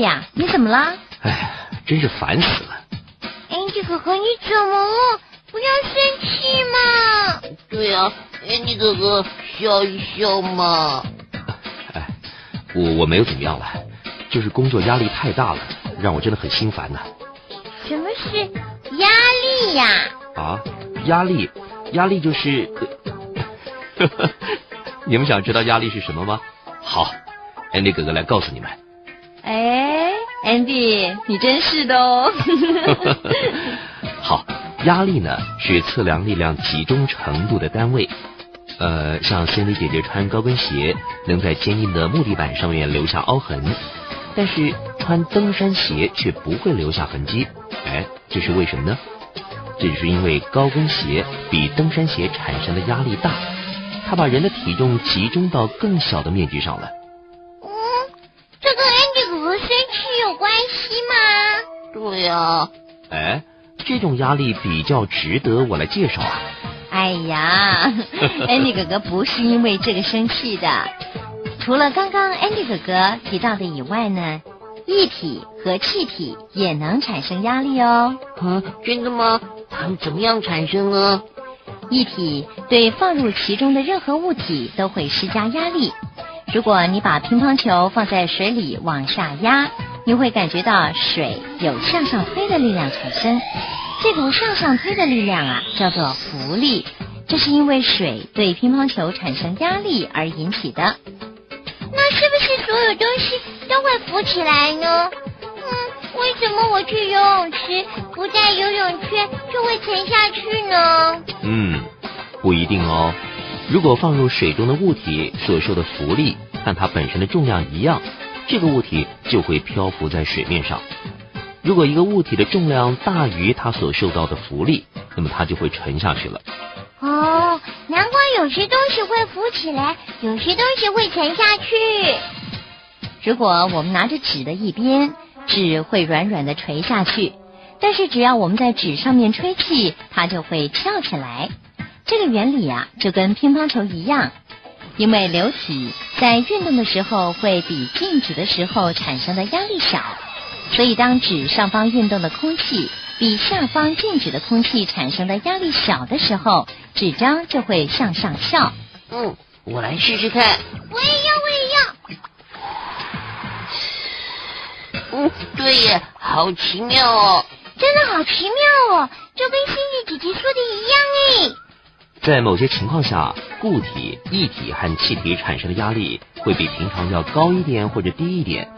呀，你怎么了？哎，真是烦死了。Andy 哥哥，你怎么了？不要生气嘛。对呀，Andy 哥哥，笑一笑嘛。哎，我我没有怎么样了，就是工作压力太大了，让我真的很心烦呐。什么是压力呀？啊，压力，压力就是。你们想知道压力是什么吗？好，Andy 哥哥来告诉你们。哎，Andy，你真是的哦。好，压力呢是测量力量集中程度的单位。呃，像 Cindy 姐姐穿高跟鞋，能在坚硬的木地板上面留下凹痕，但是穿登山鞋却不会留下痕迹。哎，这是为什么呢？这是因为高跟鞋比登山鞋产生的压力大。它把人的体重集中到更小的面积上了。嗯，这跟 Andy 哥哥生气有关系吗？对呀。哎，这种压力比较值得我来介绍啊。哎呀，Andy 哥哥不是因为这个生气的。除了刚刚 Andy 哥哥提到的以外呢，液体和气体也能产生压力哦。啊，真的吗？它们怎么样产生呢？液体对放入其中的任何物体都会施加压力。如果你把乒乓球放在水里往下压，你会感觉到水有向上推的力量产生。这股向上推的力量啊，叫做浮力。这是因为水对乒乓球产生压力而引起的。那是不是所有东西都会浮起来呢？嗯，为什么我去游泳池不带游泳圈就会沉下去呢？嗯。不一定哦。如果放入水中的物体所受的浮力和它本身的重量一样，这个物体就会漂浮在水面上。如果一个物体的重量大于它所受到的浮力，那么它就会沉下去了。哦，难怪有些东西会浮起来，有些东西会沉下去。如果我们拿着纸的一边，纸会软软的垂下去，但是只要我们在纸上面吹气，它就会翘起来。这个原理啊，就跟乒乓球一样，因为流体在运动的时候会比静止的时候产生的压力小，所以当纸上方运动的空气比下方静止的空气产生的压力小的时候，纸张就会向上翘。嗯，我来试试看。我也要，我也要。嗯，对耶，好奇妙哦！真的好奇妙哦，就跟星星姐姐说的一样哎。在某些情况下，固体、液体和气体产生的压力会比平常要高一点或者低一点。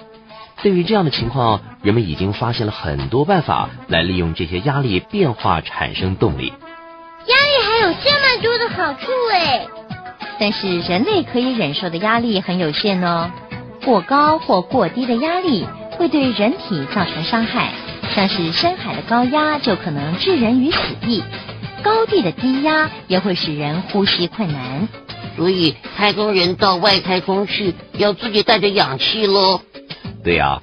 对于这样的情况，人们已经发现了很多办法来利用这些压力变化产生动力。压力还有这么多的好处哎！但是人类可以忍受的压力很有限哦。过高或过低的压力会对人体造成伤害，像是深海的高压就可能置人于死地。高地的低压也会使人呼吸困难，所以太空人到外太空去要自己带着氧气喽。对呀，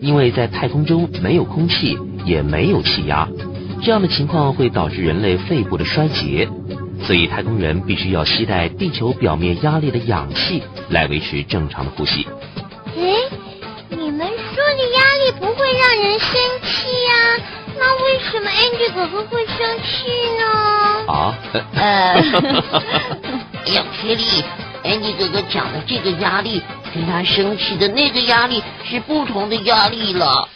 因为在太空中没有空气，也没有气压，这样的情况会导致人类肺部的衰竭，所以太空人必须要携带地球表面压力的氧气来维持正常的呼吸。哎，你们说的压力不会让人什么 Andy 哥哥会生气呢？啊？呃，哎呀，雪莉，Andy 哥哥讲的这个压力跟他生气的那个压力是不同的压力了。啊？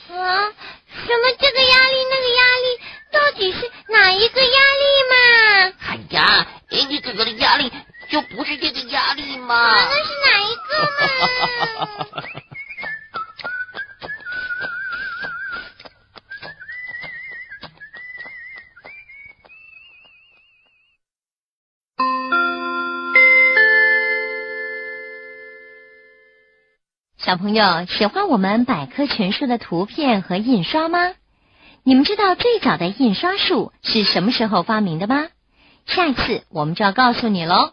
什么这个压力那个压力，到底是哪一个压力嘛？哎呀，Andy 哥哥的压力就不是这个压力嘛？那是小朋友喜欢我们百科全书的图片和印刷吗？你们知道最早的印刷术是什么时候发明的吗？下一次我们就要告诉你喽。